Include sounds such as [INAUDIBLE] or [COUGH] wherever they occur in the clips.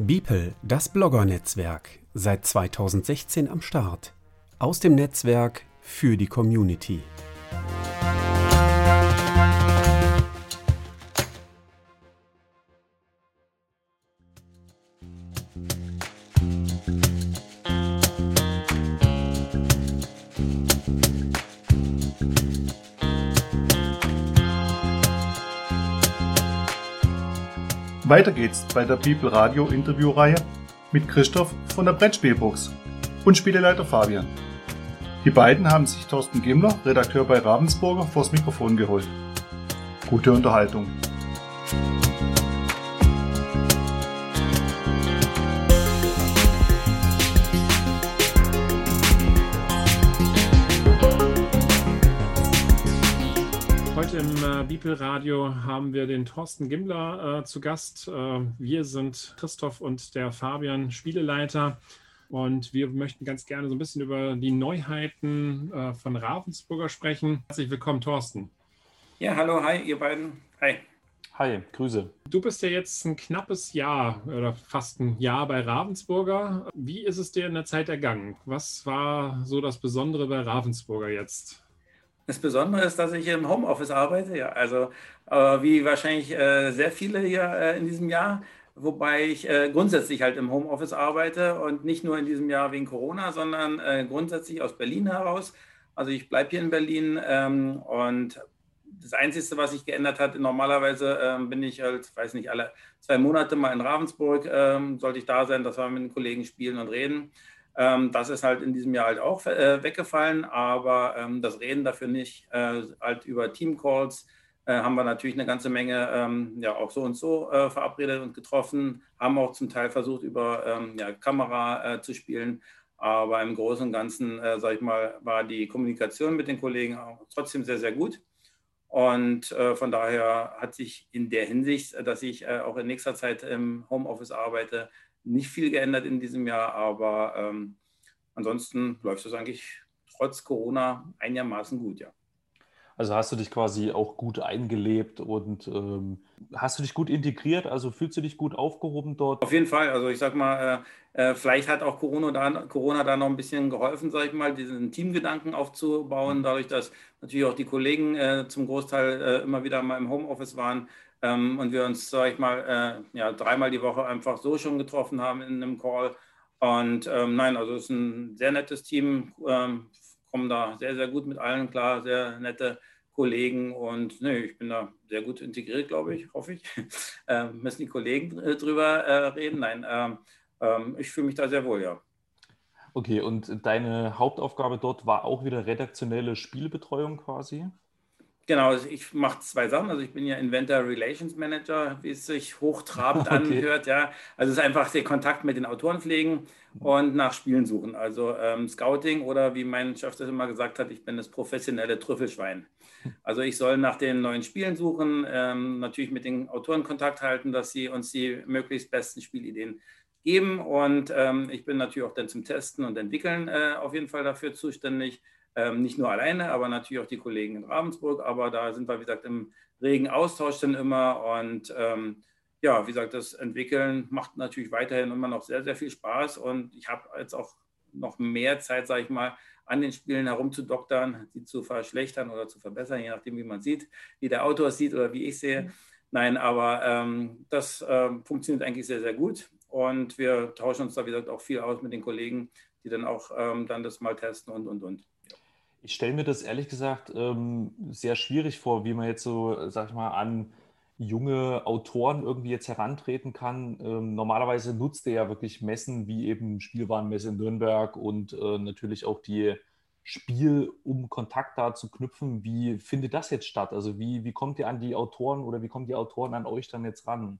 Beeple, das Blogger-Netzwerk, seit 2016 am Start. Aus dem Netzwerk für die Community. Weiter geht's bei der People Radio Interviewreihe mit Christoph von der Brettspielbox und Spieleleiter Fabian. Die beiden haben sich Thorsten Gimler, Redakteur bei Ravensburger, vors Mikrofon geholt. Gute Unterhaltung. People Radio haben wir den Thorsten Gimbler äh, zu Gast. Äh, wir sind Christoph und der Fabian Spieleleiter. Und wir möchten ganz gerne so ein bisschen über die Neuheiten äh, von Ravensburger sprechen. Herzlich willkommen, Thorsten. Ja, hallo, hi, ihr beiden. Hi. Hi, Grüße. Du bist ja jetzt ein knappes Jahr oder fast ein Jahr bei Ravensburger. Wie ist es dir in der Zeit ergangen? Was war so das Besondere bei Ravensburger jetzt? Das Besondere ist, dass ich im Homeoffice arbeite, ja, also äh, wie wahrscheinlich äh, sehr viele hier äh, in diesem Jahr, wobei ich äh, grundsätzlich halt im Homeoffice arbeite und nicht nur in diesem Jahr wegen Corona, sondern äh, grundsätzlich aus Berlin heraus. Also ich bleibe hier in Berlin ähm, und das Einzige, was sich geändert hat, normalerweise ähm, bin ich halt, weiß nicht, alle zwei Monate mal in Ravensburg, ähm, sollte ich da sein, dass wir mit den Kollegen spielen und reden. Ähm, das ist halt in diesem Jahr halt auch äh, weggefallen, aber ähm, das Reden dafür nicht, äh, halt über Teamcalls äh, haben wir natürlich eine ganze Menge ähm, ja auch so und so verabredet und getroffen, haben auch zum Teil versucht, über ja, Kamera zu spielen. Aber im Großen und Ganzen, äh, sage ich mal, war die Kommunikation mit den Kollegen trotzdem sehr, sehr gut. Und äh, von daher hat sich in der Hinsicht, dass ich äh, auch in nächster Zeit im Homeoffice arbeite, nicht viel geändert in diesem Jahr, aber ähm, ansonsten läuft es eigentlich trotz Corona einigermaßen gut, ja. Also hast du dich quasi auch gut eingelebt und ähm, hast du dich gut integriert? Also fühlst du dich gut aufgehoben dort? Auf jeden Fall. Also ich sag mal, äh, äh vielleicht hat auch Corona da, Corona da noch ein bisschen geholfen, sag ich mal, diesen Teamgedanken aufzubauen, mhm. dadurch, dass natürlich auch die Kollegen äh, zum Großteil äh, immer wieder mal im Homeoffice waren ähm, und wir uns, sag ich mal, äh, ja, dreimal die Woche einfach so schon getroffen haben in einem Call. Und ähm, nein, also es ist ein sehr nettes Team, ähm, kommen da sehr, sehr gut mit allen klar, sehr nette Kollegen und nee, ich bin da sehr gut integriert, glaube ich, hoffe ich. [LAUGHS] Ähm, müssen die Kollegen äh, drüber äh, reden? Nein, ähm, ähm, ich fühle mich da sehr wohl, ja. Okay, und deine Hauptaufgabe dort war auch wieder redaktionelle Spielbetreuung quasi? Genau, also ich mache zwei Sachen. Also ich bin ja Inventor Relations Manager, wie es sich hochtrabend [LAUGHS] okay. anhört. Ja, also es ist einfach der Kontakt mit den Autoren pflegen und nach Spielen suchen. Also ähm, Scouting oder wie mein Chef das immer gesagt hat, ich bin das professionelle Trüffelschwein. Also ich soll nach den neuen Spielen suchen, ähm, natürlich mit den Autoren Kontakt halten, dass sie uns die möglichst besten Spielideen geben. Und ähm, ich bin natürlich auch dann zum Testen und Entwickeln äh, auf jeden Fall dafür zuständig. Ähm, nicht nur alleine, aber natürlich auch die Kollegen in Ravensburg. Aber da sind wir, wie gesagt, im regen Austausch dann immer. Und ähm, ja, wie gesagt, das Entwickeln macht natürlich weiterhin immer noch sehr, sehr viel Spaß. Und ich habe jetzt auch noch mehr Zeit, sage ich mal, an den Spielen herumzudoktern, sie zu verschlechtern oder zu verbessern, je nachdem, wie man sieht, wie der Autor sieht oder wie ich sehe. Nein, aber ähm, das ähm, funktioniert eigentlich sehr, sehr gut. Und wir tauschen uns da, wie gesagt, auch viel aus mit den Kollegen, die dann auch ähm, dann das mal testen und, und, und. Ich stelle mir das ehrlich gesagt ähm, sehr schwierig vor, wie man jetzt so, sag ich mal, an junge Autoren irgendwie jetzt herantreten kann. Ähm, normalerweise nutzt er ja wirklich Messen wie eben Spielwarenmesse in Nürnberg und äh, natürlich auch die Spiel, um Kontakt da zu knüpfen. Wie findet das jetzt statt? Also wie, wie kommt ihr an die Autoren oder wie kommen die Autoren an euch dann jetzt ran?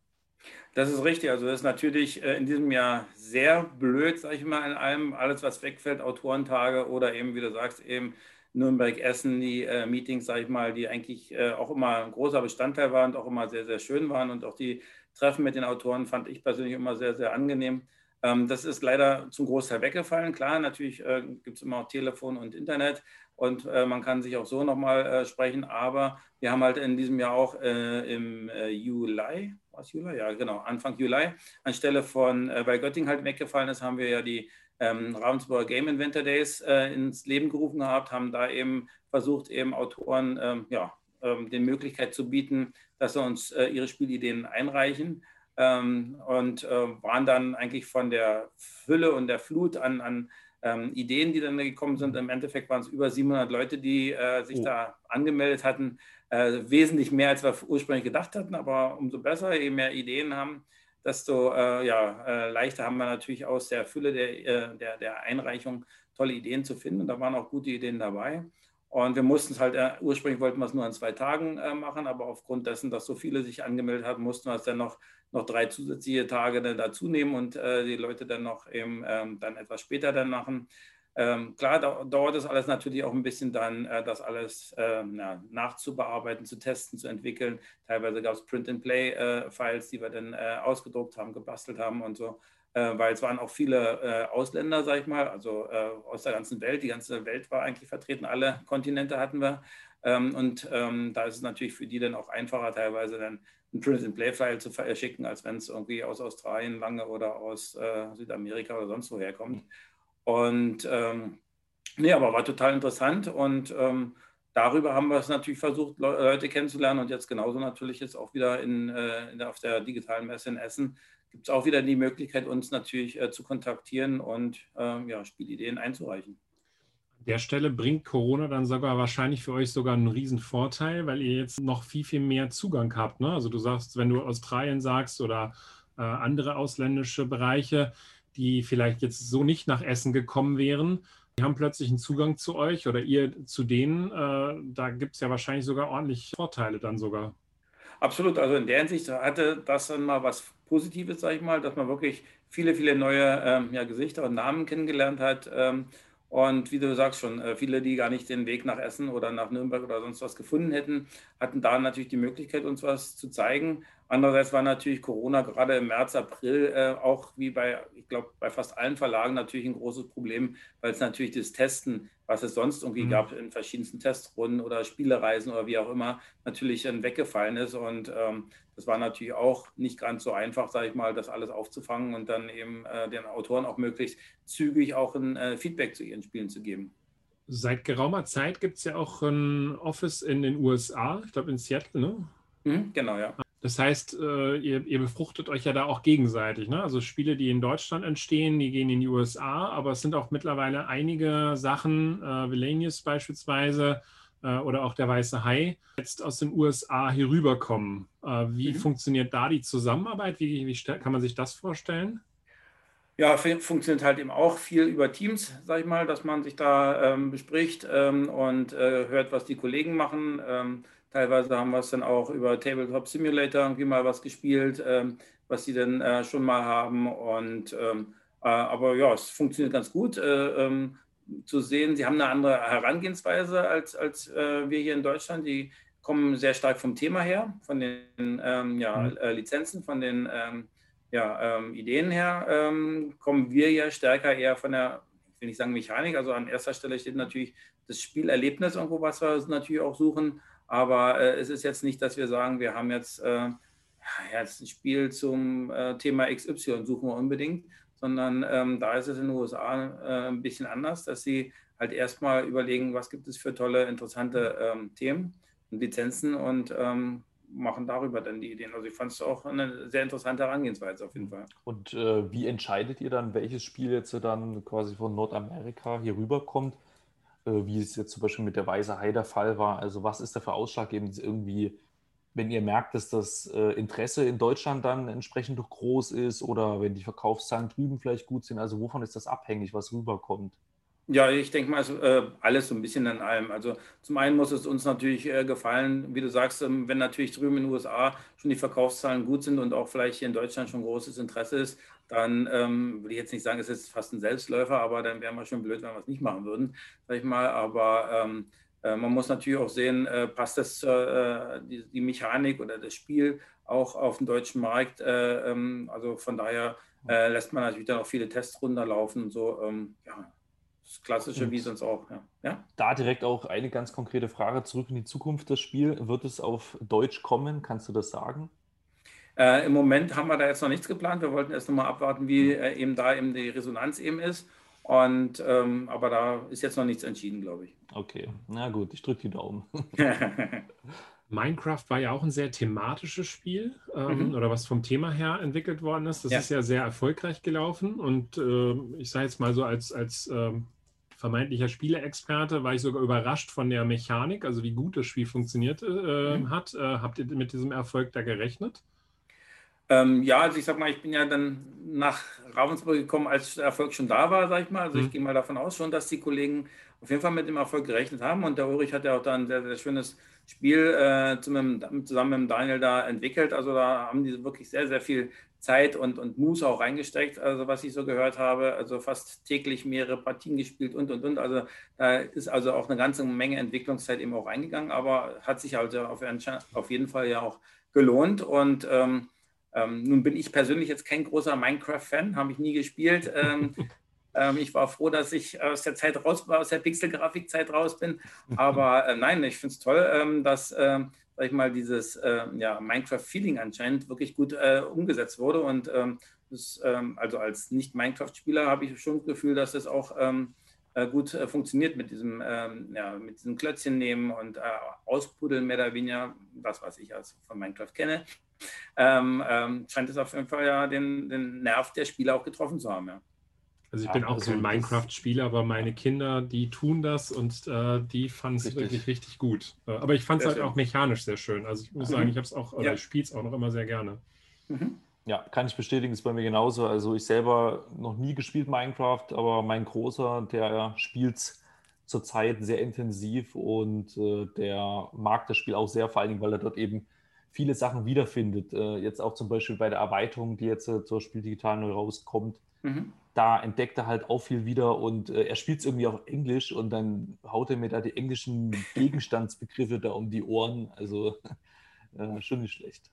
Das ist richtig. Also das ist natürlich äh, in diesem Jahr sehr blöd, sage ich mal, in allem, alles, was wegfällt, Autorentage oder eben, wie du sagst, eben Nürnberg, Essen, die äh, Meetings, sage ich mal, die eigentlich äh, auch immer ein großer Bestandteil waren und auch immer sehr, sehr schön waren. Und auch die Treffen mit den Autoren fand ich persönlich immer sehr, sehr angenehm. Ähm, das ist leider zum Großteil weggefallen. Klar, natürlich äh, gibt es immer auch Telefon und Internet, und äh, man kann sich auch so nochmal äh, sprechen. Aber wir haben halt in diesem Jahr auch äh, im äh, Juli, was Juli? Ja, genau, Anfang Juli, anstelle von, äh, weil Göttingen halt weggefallen ist, haben wir ja die ähm, Ravensburger Game Inventor Days äh, ins Leben gerufen gehabt, haben da eben versucht, eben Autoren ähm, ja, ähm, die Möglichkeit zu bieten, dass sie uns ihre Spielideen einreichen. Ähm, und waren dann eigentlich von der Fülle und der Flut an, an ähm, Ideen, die dann gekommen sind. Im Endeffekt waren es über 700 Leute, die äh, sich oh. da angemeldet hatten. Äh, wesentlich mehr, als wir ursprünglich gedacht hatten, aber umso besser, je mehr Ideen haben, desto äh, ja, äh, leichter haben wir natürlich aus der Fülle der, äh, der, der Einreichung tolle Ideen zu finden. Und da waren auch gute Ideen dabei. Und wir mussten es halt, äh, ursprünglich wollten wir es nur an zwei Tagen äh, machen, aber aufgrund dessen, dass so viele sich angemeldet haben, mussten wir es dann noch, noch drei zusätzliche Tage dann dazu nehmen und äh, die Leute dann noch eben ähm, dann etwas später dann machen. Ähm, klar da, dauert das alles natürlich auch ein bisschen dann, äh, das alles ähm, ja, nachzubearbeiten, zu testen, zu entwickeln. Teilweise gab es Print-and-Play-Files, äh, die wir dann ausgedruckt haben, gebastelt haben und so weil es waren auch viele äh, Ausländer, sag ich mal, also äh, aus der ganzen Welt. Die ganze Welt war eigentlich vertreten, alle Kontinente hatten wir. Ähm, und ähm, da ist es natürlich für die dann auch einfacher, teilweise dann ein Print-and-Play-File zu verschicken, als wenn es irgendwie aus Australien lange oder aus äh, Südamerika oder sonst woher kommt. Und ähm, nee, aber war total interessant und ähm, darüber haben wir es natürlich versucht, Leute kennenzulernen und jetzt genauso natürlich jetzt auch wieder in, äh, in, auf der digitalen Messe in Essen gibt es auch wieder die Möglichkeit, uns natürlich äh, zu kontaktieren und ähm, ja, Spielideen einzureichen. An der Stelle bringt Corona dann sogar wahrscheinlich für euch sogar einen riesen Vorteil, weil ihr jetzt noch viel, viel mehr Zugang habt. Ne? Also du sagst, wenn du Australien sagst oder äh, andere ausländische Bereiche, die vielleicht jetzt so nicht nach Essen gekommen wären, die haben plötzlich einen Zugang zu euch oder ihr zu denen. Äh, da gibt es ja wahrscheinlich sogar ordentlich Vorteile dann sogar. Absolut, also in der Hinsicht hatte das dann mal was Positives, sage ich mal, dass man wirklich viele, viele neue ähm, ja, Gesichter und Namen kennengelernt hat. Ähm, und wie du sagst schon, äh, viele, die gar nicht den Weg nach Essen oder nach Nürnberg oder sonst was gefunden hätten, hatten da natürlich die Möglichkeit, uns was zu zeigen. Andererseits war natürlich Corona gerade im März, April äh, auch wie bei, ich glaube, bei fast allen Verlagen natürlich ein großes Problem, weil es natürlich das Testen, was es sonst irgendwie mhm. gab in verschiedensten Testrunden oder Spielereisen oder wie auch immer, natürlich dann weggefallen ist. Und ähm, das war natürlich auch nicht ganz so einfach, sage ich mal, das alles aufzufangen und dann eben äh, den Autoren auch möglichst zügig auch ein äh, Feedback zu ihren Spielen zu geben. Seit geraumer Zeit gibt es ja auch ein Office in den USA, ich glaube in Seattle, ne? Mhm, genau, ja. Das heißt, äh, ihr, ihr, befruchtet euch ja da auch gegenseitig. Ne? Also Spiele, die in Deutschland entstehen, die gehen in die USA, aber es sind auch mittlerweile einige Sachen, äh, Vilenius beispielsweise äh, oder auch der Weiße Hai, jetzt aus den USA hier rüberkommen. Äh, wie mhm. funktioniert da die Zusammenarbeit? Wie, wie kann man sich das vorstellen? Ja, funktioniert halt eben auch viel über Teams, sag ich mal, dass man sich da ähm, bespricht ähm, und äh, hört, was die Kollegen machen. Ähm, Teilweise haben wir es dann auch über Tabletop Simulator irgendwie mal was gespielt, ähm, was sie dann äh, schon mal haben. Und ähm, äh, aber ja, es funktioniert ganz gut äh, ähm, zu sehen. Sie haben eine andere Herangehensweise als, als äh, wir hier in Deutschland. Die kommen sehr stark vom Thema her, von den ähm, ja, mhm. Äh, Lizenzen, von den ähm, ja, Ideen her. kommen wir ja stärker eher von der ich will nicht sagen Mechanik, also an erster Stelle steht natürlich das Spielerlebnis irgendwo, was wir natürlich auch suchen, aber äh, es ist jetzt nicht, dass wir sagen, wir haben jetzt, äh, jetzt ein Spiel zum äh, Thema XY, suchen wir unbedingt, sondern ähm, da ist es in den USA äh, ein bisschen anders, dass sie halt erstmal überlegen, was gibt es für tolle, interessante ähm, Themen und Lizenzen und ähm, machen darüber dann die Ideen. Also ich fand es auch eine sehr interessante Herangehensweise auf jeden Fall. Und äh, wie entscheidet ihr dann, welches Spiel jetzt dann quasi von Nordamerika hier rüberkommt? Äh, wie es jetzt zum Beispiel mit der Weiße Hai der Fall war. Also was ist da für ausschlaggebend irgendwie, wenn ihr merkt, dass das äh, Interesse in Deutschland dann entsprechend groß ist oder wenn die Verkaufszahlen drüben vielleicht gut sind? Also wovon ist das abhängig, was rüberkommt? Ja, ich denke mal, äh, alles so ein bisschen an allem. Also zum einen muss es uns natürlich äh, gefallen, wie du sagst, ähm, wenn natürlich drüben in den USA schon die Verkaufszahlen gut sind und auch vielleicht hier in Deutschland schon großes Interesse ist, dann ähm, will ich jetzt nicht sagen, es ist fast ein Selbstläufer, aber dann wären wir schon blöd, wenn wir es nicht machen würden, sag ich mal. Aber ähm, äh, man muss natürlich auch sehen, passt das die, die, Mechanik oder das Spiel auch auf dem deutschen Markt. Äh, ähm, also von daher lässt man natürlich dann auch viele Tests runterlaufen und so. Ähm, ja, Das Klassische Und wie sonst auch. Ja. ja. Da direkt auch eine ganz konkrete Frage zurück in die Zukunft. Das Spiel, wird es auf Deutsch kommen? Kannst du das sagen? Äh, Im Moment haben wir da jetzt noch nichts geplant. Wir wollten erst nochmal abwarten, wie äh, eben da eben die Resonanz eben ist. Und, ähm, aber da ist jetzt noch nichts entschieden, glaube ich. Okay, na gut, ich drücke die Daumen. [LAUGHS] Minecraft war ja auch ein sehr thematisches Spiel ähm, mhm. oder was vom Thema her entwickelt worden ist. Das ja. ist ja sehr erfolgreich gelaufen und äh, ich sage jetzt mal so als, als äh, vermeintlicher Spieleexperte war ich sogar überrascht von der Mechanik, also wie gut das Spiel funktioniert äh, mhm. hat. Äh, habt ihr mit diesem Erfolg da gerechnet? Ähm, ja, also ich sag mal, ich bin ja dann nach Ravensburg gekommen, als der Erfolg schon da war, sag ich mal. Also mhm. ich gehe mal davon aus schon, dass die Kollegen auf jeden Fall mit dem Erfolg gerechnet haben. Und der Ulrich hat ja auch da ein sehr, sehr schönes Spiel äh, zusammen, zusammen mit Daniel da entwickelt. Also da haben die wirklich sehr, sehr viel Zeit und, und Muße auch reingesteckt, also was ich so gehört habe. Also fast täglich mehrere Partien gespielt und, und, und. Also da ist also auch eine ganze Menge Entwicklungszeit eben auch reingegangen, aber hat sich also auf, auf jeden Fall ja auch gelohnt. Und ähm, ähm, nun bin ich persönlich jetzt kein großer Minecraft-Fan, habe ich nie gespielt. Ähm, [LAUGHS] ich war froh, dass ich aus der Zeit raus war, aus der Pixel-Grafik-Zeit raus bin. Aber [LAUGHS] äh, nein, ich finde es toll, ähm, dass, äh, sag ich mal, dieses äh, ja, Minecraft-Feeling anscheinend wirklich gut äh, umgesetzt wurde. Und ähm, das, ähm, also als Nicht-Minecraft-Spieler habe ich schon das Gefühl, dass das auch äh, gut äh, funktioniert mit diesem, ja, mit diesem Klötzchen nehmen und auspuddeln mehr oder weniger, das was ich also von Minecraft kenne ähm, ähm, scheint es auf jeden Fall ja den, den Nerv der Spieler auch getroffen zu haben. Ja. Also ich bin auch also kein Minecraft-Spieler, aber meine Kinder, die tun das und äh, die fanden es wirklich richtig gut. Äh, aber ich fand es halt schön. auch mechanisch sehr schön. Also ich muss mhm. sagen, ich habe es auch, oder ja. ich spiele es auch noch immer sehr gerne. Mhm. Ja, kann ich bestätigen, ist bei mir genauso. Also ich selber noch nie gespielt Minecraft, aber mein Großer, der spielt es zurzeit sehr intensiv und äh, der mag das Spiel auch sehr, vor allen Dingen, weil er dort eben viele Sachen wiederfindet. Äh, jetzt auch zum Beispiel bei der Erweiterung, die jetzt äh, zur Spiel Digital neu rauskommt. Mhm. Da entdeckt er halt auch viel wieder und äh, er spielt es irgendwie auf Englisch und dann haut er mir da die englischen Gegenstandsbegriffe da um die Ohren. Also [LAUGHS] äh, schon nicht schlecht.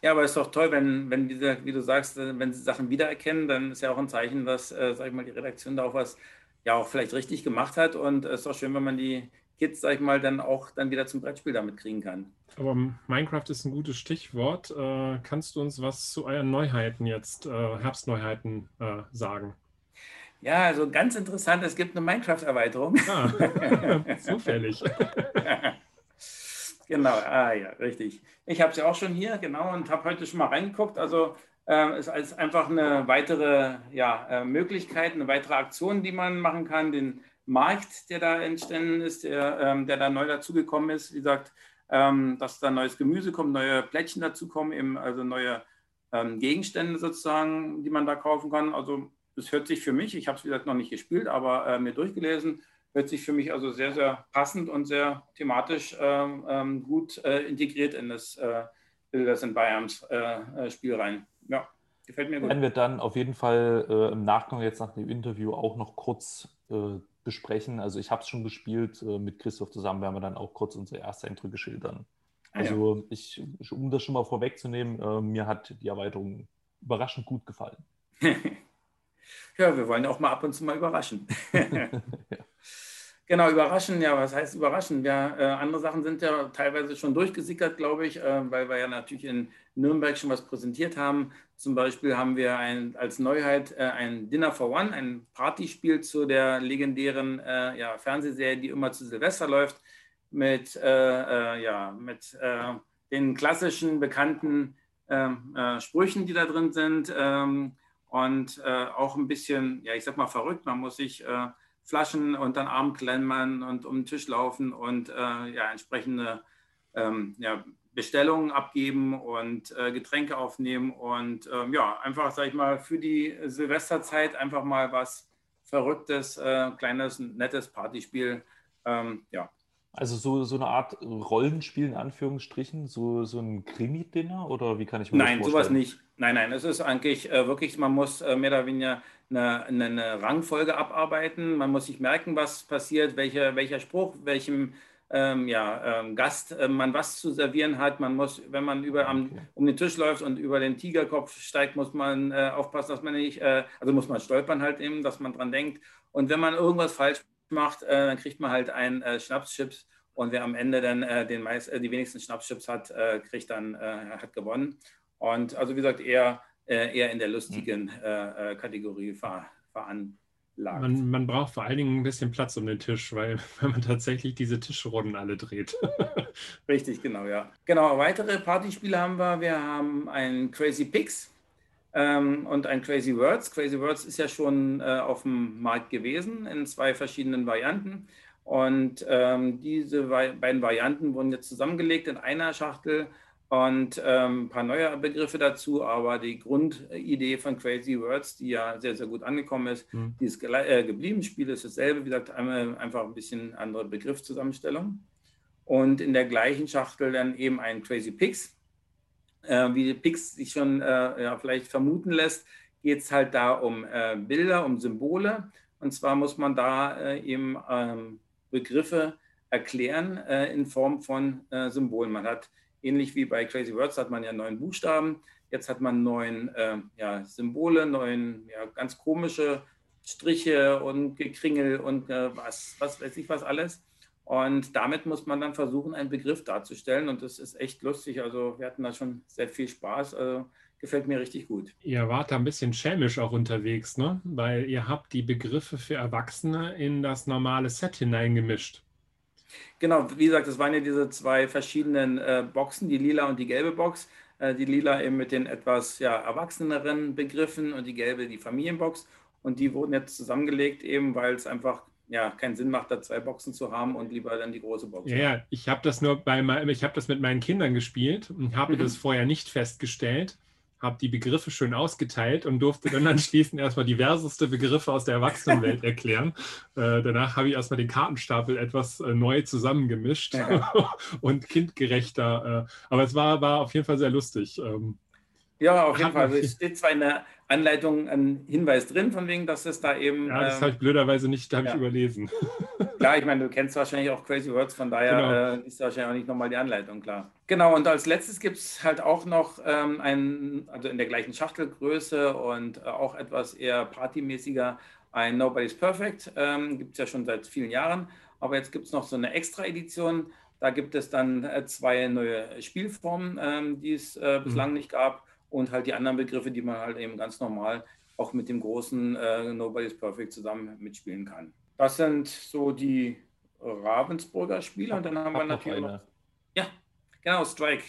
Ja, aber es ist doch toll, wenn, wenn diese, wie du sagst, äh, wenn sie Sachen wiedererkennen, dann ist ja auch ein Zeichen, dass, äh, sag ich mal, die Redaktion da auch was ja auch vielleicht richtig gemacht hat. Und es ist auch schön, wenn man die Kids, sag ich mal, dann auch dann wieder zum Brettspiel damit kriegen kann. Aber Minecraft ist ein gutes Stichwort. Äh, kannst du uns was zu euren Neuheiten jetzt, äh, Herbstneuheiten äh, sagen? Ja, also ganz interessant, es gibt eine Minecraft-Erweiterung. Ah, [LAUGHS] zufällig. [LAUGHS] genau, ah ja, richtig. Ich habe sie auch schon hier, genau, und habe heute schon mal reingeguckt. Also äh, ist als einfach eine weitere ja, äh, Möglichkeit, eine weitere Aktion, die man machen kann. Den Markt, der da entstanden ist, der, ähm, der da neu dazugekommen ist. Wie gesagt, ähm, dass da neues Gemüse kommt, neue Plättchen dazukommen, eben also neue ähm, Gegenstände sozusagen, die man da kaufen kann. Also es hört sich für mich, ich habe es wie gesagt noch nicht gespielt, aber äh, mir durchgelesen, hört sich für mich also sehr, sehr passend und sehr thematisch ähm, ähm, gut äh, integriert in das äh, Builders in Bayerns äh, äh, Spiel rein. Ja, gefällt mir gut. Werden wir dann auf jeden Fall äh, im Nachgang jetzt nach dem Interview auch noch kurz besprechen. Also ich habe es schon gespielt äh, mit Christoph zusammen, werden wir dann auch kurz unsere ersten Eindrücke schildern. Ah, also ja. ich, um das schon mal vorwegzunehmen, äh, mir hat die Erweiterung überraschend gut gefallen. [LAUGHS] ja, wir wollen auch mal ab und zu mal überraschen. [LAUGHS] [LAUGHS] ja. Genau, überraschen, ja, was heißt überraschen? Ja, äh, andere Sachen sind ja teilweise schon durchgesickert, glaube ich, äh, weil wir ja natürlich in Nürnberg schon was präsentiert haben. Zum Beispiel haben wir ein, als Neuheit äh, ein Dinner for One, ein Partyspiel zu der legendären äh, ja, Fernsehserie, die immer zu Silvester läuft, mit, äh, äh, ja, mit den klassischen bekannten ähm, Sprüchen, die da drin sind ähm, und auch ein bisschen, ja, ich sag mal verrückt. Man muss sich Flaschen unter den Arm klemmen und um den Tisch laufen und äh, ja, entsprechende ähm, ja, Bestellungen abgeben und äh, Getränke aufnehmen und ähm, ja, einfach, sag ich mal, für die Silvesterzeit einfach mal was Verrücktes, äh, kleines, nettes Partyspiel. Ähm, ja, also so, so eine Art Rollenspiel in Anführungsstrichen, so, so ein Krimi-Dinner oder wie kann ich mir nein, das vorstellen? Nein, sowas nicht. Nein, nein, es ist eigentlich äh, wirklich, man muss äh, mehr oder weniger eine, eine, Rangfolge abarbeiten. Man muss sich merken, was passiert, welche, welcher Spruch, welchem ähm, ja, ähm, Gast äh, man was zu servieren hat. Man muss, wenn man über am, um den Tisch läuft und über den Tigerkopf steigt, muss man äh, aufpassen, dass man nicht, äh, also muss man stolpern halt eben, dass man dran denkt. Und wenn man irgendwas falsch macht, äh, dann kriegt man halt einen äh, Schnapschips. Und wer am Ende dann den meist, die wenigsten Schnappschips hat, kriegt dann, hat gewonnen. Und also wie gesagt, eher, eher in der lustigen mhm. Kategorie ver, veranlagt. Man, man, braucht vor allen Dingen ein bisschen Platz um den Tisch, weil [LAUGHS] wenn man tatsächlich diese Tischrunden alle dreht. [LAUGHS] Richtig, genau, ja. Genau, weitere Partyspiele haben wir. Wir haben ein Crazy Pigs ähm, und ein Crazy Words. Crazy Words ist ja schon äh, auf dem Markt gewesen in zwei verschiedenen Varianten. Und ähm, diese beiden Varianten wurden jetzt zusammengelegt in einer Schachtel und ähm, ein paar neue Begriffe dazu, aber die Grundidee von Crazy Words, die ja sehr, sehr gut angekommen ist, mhm. die ist äh, geblieben. Spiel ist dasselbe, wie gesagt, einfach ein bisschen andere Begriffszusammenstellung. Und in der gleichen Schachtel dann eben ein Crazy Pigs. Äh, wie Pigs sich schon äh, ja, vielleicht vermuten lässt, geht es halt da um äh, Bilder, um Symbole. Und zwar muss man da äh, eben ähm, Begriffe erklären äh, in Form von Symbolen. Man hat ähnlich wie bei Crazy Words hat man ja neun Buchstaben. Jetzt hat man neun äh, ja, Symbole, neun ja, ganz komische Striche und Gekringel und äh, was, was weiß ich was alles. Und damit muss man dann versuchen, einen Begriff darzustellen. Und das ist echt lustig. Also wir hatten da schon sehr viel Spaß. Also gefällt mir richtig gut. Ihr wart da ein bisschen schelmisch auch unterwegs, ne? Weil ihr habt die Begriffe für Erwachsene in das normale Set hineingemischt. Genau, wie gesagt, das waren ja diese zwei verschiedenen äh, Boxen, die lila und die gelbe Box. Äh, die lila eben mit den etwas ja, erwachseneren Begriffen und die gelbe die Familienbox. Und die wurden jetzt zusammengelegt, eben weil es einfach ja, keinen Sinn macht, da zwei Boxen zu haben und lieber dann die große Box. Ja, ja. ich habe das nur bei ich habe das mit meinen Kindern gespielt und habe mhm. das vorher nicht festgestellt habe die Begriffe schön ausgeteilt und durfte dann anschließend [LAUGHS] erstmal diverseste Begriffe aus der Erwachsenenwelt erklären. Äh, danach habe ich erstmal den Kartenstapel etwas äh, neu zusammengemischt [LAUGHS] und kindgerechter. Äh, aber es war, war auf jeden Fall sehr lustig. Ähm, ja, auf jeden Fall. Also es steht zwar in der Anleitung ein Hinweis drin, von wegen, dass es da eben. Ja, das ähm, habe ich blöderweise nicht, habe ja. ich überlesen. [LAUGHS] Klar, ich meine, du kennst wahrscheinlich auch Crazy Words, von daher genau. äh, ist wahrscheinlich auch nicht nochmal die Anleitung, klar. Genau, und als letztes gibt es halt auch noch ähm, ein, also in der gleichen Schachtelgröße und äh, auch etwas eher partymäßiger, ein Nobody's Perfect. Ähm, gibt es ja schon seit vielen Jahren, aber jetzt gibt es noch so eine Extra-Edition. Da gibt es dann äh, zwei neue Spielformen, ähm, die es äh, bislang mhm. nicht gab und halt die anderen Begriffe, die man halt eben ganz normal auch mit dem großen äh, Nobody's Perfect zusammen mitspielen kann. Das sind so die Ravensburger Spiele und dann haben wir natürlich noch, ja, genau, Strike.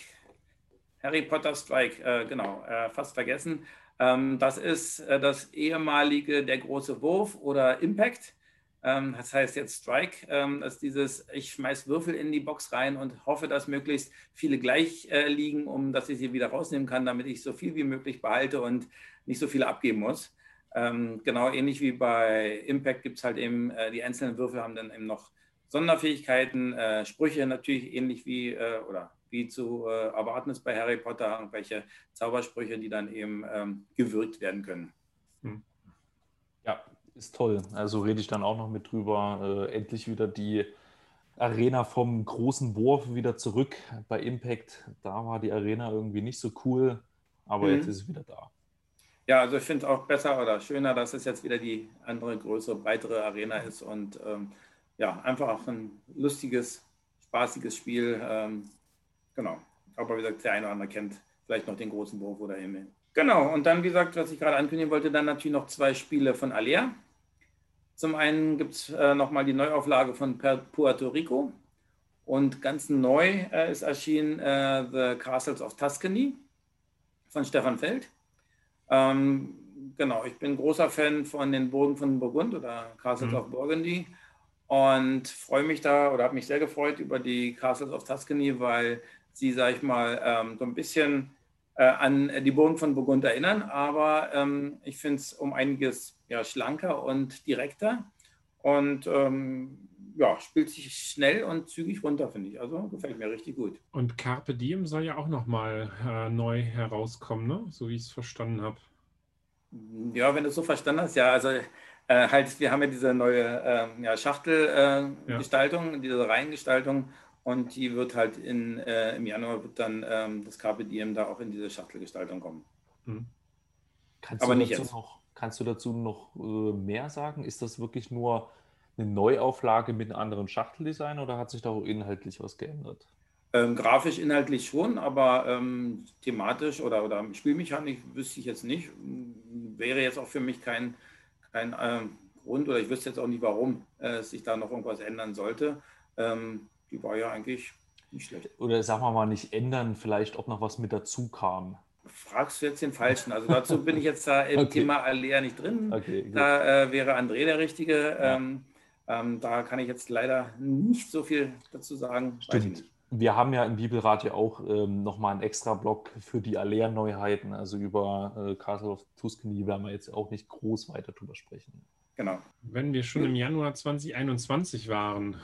Harry Potter Strike, äh, genau, äh, fast vergessen. Ähm, das ist äh, das ehemalige Der große Wurf oder Impact. Ähm, das heißt jetzt Strike, ähm, dass dieses, ich schmeiß Würfel in die Box rein und hoffe, dass möglichst viele gleich äh, liegen, um dass ich sie wieder rausnehmen kann, damit ich so viel wie möglich behalte und nicht so viele abgeben muss. Ähm, genau ähnlich wie bei Impact gibt es halt eben, äh, die einzelnen Würfel haben dann eben noch Sonderfähigkeiten, äh, Sprüche natürlich ähnlich wie äh, oder wie zu äh, erwarten ist bei Harry Potter, irgendwelche Zaubersprüche, die dann eben ähm, gewirkt werden können. Ist toll. Also rede ich dann auch noch mit drüber. Äh, endlich wieder die Arena vom großen Wurf wieder zurück. Bei Impact, da war die Arena irgendwie nicht so cool, aber mhm. jetzt ist sie wieder da. Ja, also ich finde es auch besser oder schöner, dass es jetzt wieder die andere, größere, breitere Arena ist und ähm, ja, einfach auch ein lustiges, spaßiges Spiel. Ähm, genau. Aber wie gesagt, der eine oder andere kennt vielleicht noch den großen Wurf oder Himmel. Genau, und dann, wie gesagt, was ich gerade ankündigen wollte, dann natürlich noch zwei Spiele von Alea. Zum einen gibt es äh, nochmal die Neuauflage von Puerto Rico und ganz neu äh, ist erschienen äh, The Castles of Tuscany von Stefan Feld. Ähm, genau, ich bin großer Fan von den Burgen von Burgund oder Castles mhm. of Burgundy und freue mich da oder habe mich sehr gefreut über die Castles of Tuscany, weil sie, sag ich mal, ähm, so ein bisschen äh, an die Burgen von Burgund erinnern, aber ähm, ich finde es um einiges ja, schlanker und direkter und ähm, ja, spielt sich schnell und zügig runter, finde ich. Also gefällt mir richtig gut. Und Carpe Diem soll ja auch nochmal äh, neu herauskommen, ne? so wie ich es verstanden habe. Ja, wenn du es so verstanden hast, ja, also Äh, halt, wir haben ja diese neue äh, ja, Schachtelgestaltung, ja. diese Reihengestaltung und die wird halt in, äh, im Januar wird dann ähm, das Carpe Diem da auch in diese Schachtelgestaltung kommen. Mhm. Kannst Aber nicht jetzt. Noch, kannst du dazu noch äh, mehr sagen? Ist das wirklich nur eine Neuauflage mit einem anderen Schachteldesign oder hat sich da auch inhaltlich was geändert? Ähm, grafisch, inhaltlich schon, aber ähm, thematisch oder, oder Spielmechanik wüsste ich jetzt nicht. Wäre jetzt auch für mich kein, kein ähm, Grund oder ich wüsste jetzt auch nicht, warum äh, sich da noch irgendwas ändern sollte. Ähm, die war ja eigentlich nicht schlecht. Oder sagen wir mal nicht ändern, vielleicht ob noch was mit dazu kam. Fragst du jetzt den Falschen. Also dazu bin ich jetzt da [LAUGHS] im okay. Thema Alea nicht drin. Okay, da äh, wäre André der Richtige. Ja. Ähm, ähm, da kann ich jetzt leider nicht so viel dazu sagen. Stimmt wir haben ja im Bibelrat auch ähm, nochmal einen extra Blog für die Alea-Neuheiten, also über äh, Castle of Tuscany werden wir jetzt auch nicht groß weiter drüber sprechen. Genau. Wenn wir schon im Januar 2021 waren,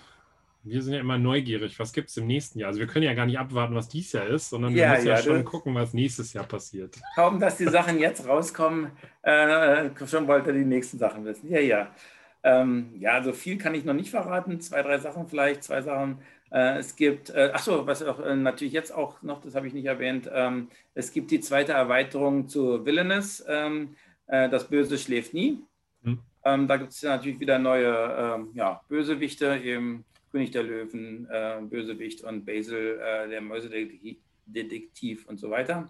wir sind ja immer neugierig, was gibt es im nächsten Jahr? Also wir können ja gar nicht abwarten, was dieses Jahr ist, sondern wir müssen ja, ja schon gucken, was nächstes Jahr passiert. Kaum, dass die Sachen jetzt rauskommen, äh, schon wollte die nächsten Sachen wissen. Ja, ja. Ähm, ja, so viel kann ich noch nicht verraten. Zwei, drei Sachen vielleicht, zwei Sachen äh, es gibt, äh, achso, was auch äh, natürlich jetzt auch noch, das habe ich nicht erwähnt, ähm, es gibt die zweite Erweiterung zu Villainous, ähm, das Böse schläft nie. Hm. Ähm, da gibt es natürlich wieder neue ja, Bösewichte, eben König der Löwen, Bösewicht und Basil, der Mäusedetektiv und so weiter.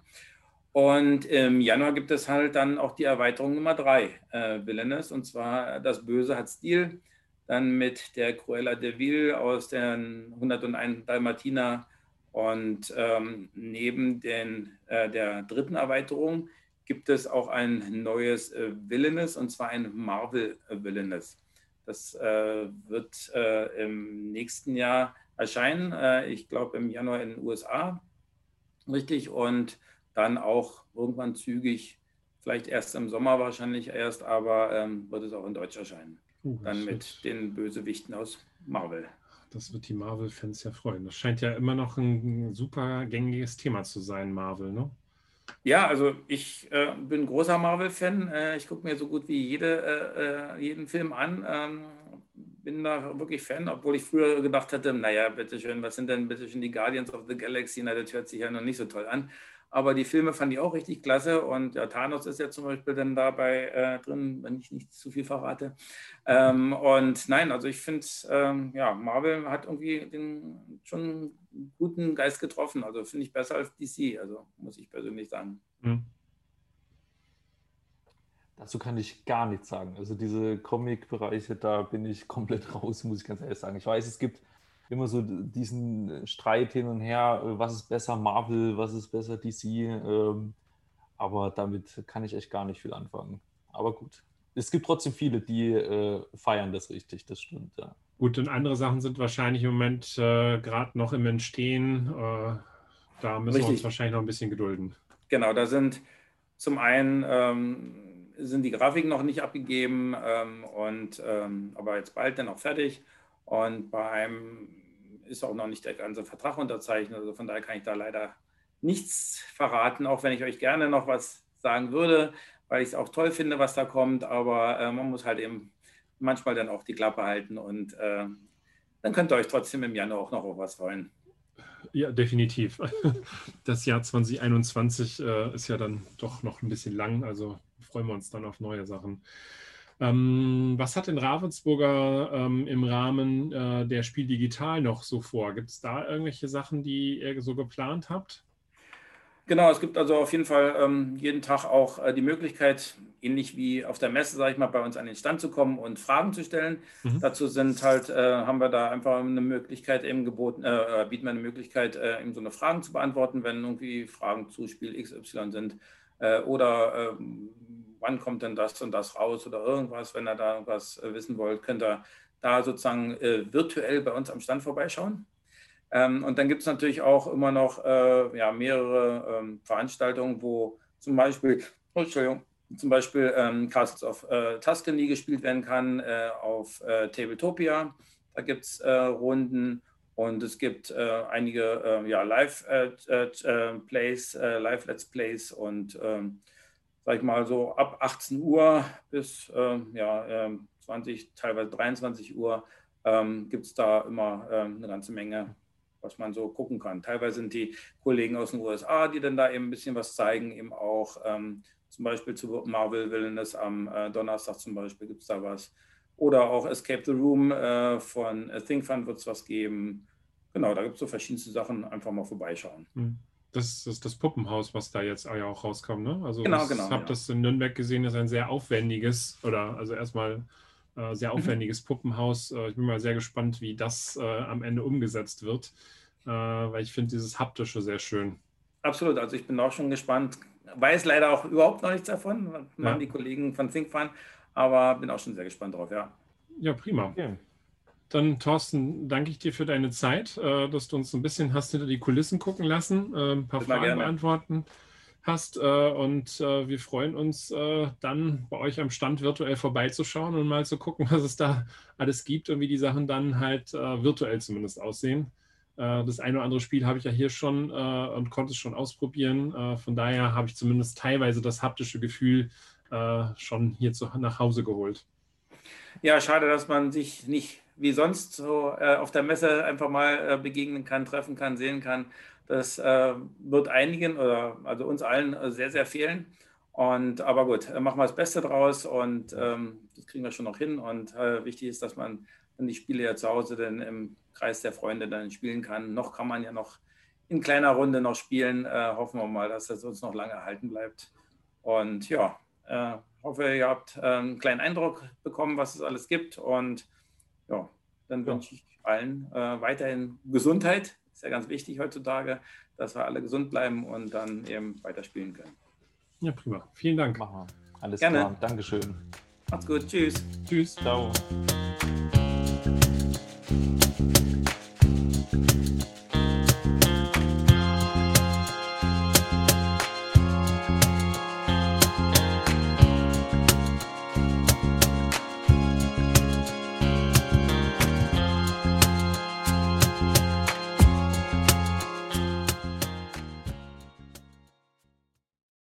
Und im Januar gibt es halt dann auch die Erweiterung Nummer drei, äh, Villainous, und zwar Das Böse hat Stil dann mit der Cruella de Vil aus den 101 Dalmatiner und ähm, neben den, äh, der dritten Erweiterung gibt es auch ein neues äh, Villainous und zwar ein Marvel Villainous. Das äh, wird äh, im nächsten Jahr erscheinen, äh, ich glaube im Januar in den USA, richtig, und dann auch irgendwann zügig, vielleicht erst im Sommer wahrscheinlich erst, aber ähm, wird es auch in Deutsch erscheinen. Uh, dann mit den Bösewichten aus Marvel. Das wird die Marvel-Fans ja freuen. Das scheint ja immer noch ein super gängiges Thema zu sein, Marvel, ne? Ja, also ich äh, bin großer Marvel-Fan. Äh, ich gucke mir so gut wie jede, äh, äh, jeden Film an. Ähm, bin da wirklich Fan, obwohl ich früher gedacht hätte, naja, bitteschön, was sind denn bitteschön die Guardians of the Galaxy? Na, das hört sich ja noch nicht so toll an. Aber die Filme fand ich auch richtig klasse und ja, Thanos ist ja zum Beispiel dann dabei äh, drin, wenn ich nicht zu viel verrate. Ähm, und nein, also ich finde, ähm, ja, Marvel hat irgendwie den, schon einen guten Geist getroffen. Also finde ich besser als DC, also muss ich persönlich sagen. Mhm. Dazu kann ich gar nichts sagen. Also diese Comic-Bereiche, da bin ich komplett [LAUGHS] raus, muss ich ganz ehrlich sagen. Ich weiß, es gibt immer so diesen Streit hin und her, äh, was ist besser Marvel, was ist besser DC. Ähm, aber damit kann ich echt gar nicht viel anfangen. Aber gut. Es gibt trotzdem viele, die äh, feiern das richtig, das stimmt, ja. Gut, und andere Sachen sind wahrscheinlich im Moment äh, gerade noch im Entstehen. Äh, da müssen richtig. wir uns wahrscheinlich noch ein bisschen gedulden. Genau, da sind zum einen ähm, sind die Grafiken noch nicht abgegeben ähm, und ähm, aber jetzt bald dann auch fertig. Und bei einem ist auch noch nicht der ganze Vertrag unterzeichnet. Also von daher kann ich da leider nichts verraten, auch wenn ich euch gerne noch was sagen würde, weil ich es auch toll finde, was da kommt. Aber äh, man muss halt eben manchmal dann auch die Klappe halten und äh, dann könnt ihr euch trotzdem im Januar auch noch auf was freuen. Ja, definitiv. [LAUGHS] Das Jahr 2021 äh, ist ja dann doch noch ein bisschen lang, also freuen wir uns dann auf neue Sachen. Ähm, was hat denn Ravensburger ähm, im Rahmen äh, der Spiel Digital noch so vor? Gibt es da irgendwelche Sachen, die ihr so geplant habt? Genau, es gibt also auf jeden Fall ähm, jeden Tag auch äh, die Möglichkeit, ähnlich wie auf der Messe, sage ich mal, bei uns an den Stand zu kommen und Fragen zu stellen. Mhm. Dazu sind halt, äh, haben wir da einfach eine Möglichkeit eben geboten, äh, bieten wir eine Möglichkeit, äh, eben so eine Fragen zu beantworten, wenn irgendwie Fragen zu Spiel XY sind äh, oder ähm, wann kommt denn das und das raus oder irgendwas, wenn ihr da was äh, wissen wollt, könnt ihr da sozusagen äh, virtuell bei uns am Stand vorbeischauen. Ähm, und dann gibt es natürlich auch immer noch äh, ja, mehrere ähm, Veranstaltungen, wo zum Beispiel, oh, Entschuldigung, zum Beispiel ähm, Castles of äh, Tuscany gespielt werden kann äh, auf äh, Tabletopia. Da gibt es Runden und es gibt einige ja, Live-Plays, Live-Let's Plays und ähm, sag ich mal, so ab 18 Uhr bis äh, ja, 20, teilweise 23 Uhr ähm, gibt es da immer ähm, eine ganze Menge, was man so gucken kann. Teilweise sind die Kollegen aus den USA, die dann da eben ein bisschen was zeigen, eben auch ähm, zum Beispiel zu Marvel Villainous am äh, Donnerstag zum Beispiel gibt es da was. Oder auch Escape the Room äh, von äh, Think Fun wird es was geben. Genau, da gibt es so verschiedenste Sachen. Einfach mal vorbeischauen. Hm. Das ist das Puppenhaus, was da jetzt ja auch rauskommt. Ne? Also genau, das, genau. Ich habe ja. das in Nürnberg gesehen, das ist ein sehr aufwendiges oder also erstmal äh, sehr mhm. aufwendiges mhm. Puppenhaus. Äh, ich bin mal sehr gespannt, wie das äh, am Ende umgesetzt wird, äh, weil ich finde dieses haptische sehr schön. Absolut, also ich bin auch schon gespannt. Weiß leider auch überhaupt noch nichts davon, machen ja. die Kollegen von ThinkFun, aber bin auch schon sehr gespannt drauf, ja. Ja, prima. Okay. Dann, Thorsten, danke ich dir für deine Zeit, äh, dass du uns ein bisschen hast hinter die Kulissen gucken lassen, äh, ein paar Fragen gerne. beantworten hast. Äh, und wir freuen uns dann bei euch am Stand virtuell vorbeizuschauen und mal zu gucken, [LAUGHS] was es da alles gibt und wie die Sachen dann halt virtuell zumindest aussehen. Das eine oder andere Spiel habe ich ja hier schon und konnte es schon ausprobieren. Von daher habe ich zumindest teilweise das haptische Gefühl schon hier zu, nach Hause geholt. Ja, schade, dass man sich nicht wie sonst so äh, auf der Messe einfach mal äh, begegnen kann, treffen kann, sehen kann. Das äh, wird einigen oder also uns allen äh, sehr, sehr fehlen. Und aber gut, äh, machen wir das Beste draus und ähm, das kriegen wir schon noch hin. Und äh, wichtig ist, dass man dann die Spiele ja zu Hause dann im Kreis der Freunde dann spielen kann. Noch kann man ja noch in kleiner Runde noch spielen. hoffen wir mal, dass das uns noch lange erhalten bleibt. Und ja, hoffe, ihr habt einen kleinen Eindruck bekommen, was es alles gibt. Und ja, dann ja. wünsche ich allen äh, weiterhin Gesundheit. Ist ja ganz wichtig heutzutage, dass wir alle gesund bleiben und dann eben weiterspielen können. Ja, prima. Vielen Dank. Machen wir. Alles Gerne. klar. Dankeschön. Macht's gut. Tschüss. Tschüss. Ciao.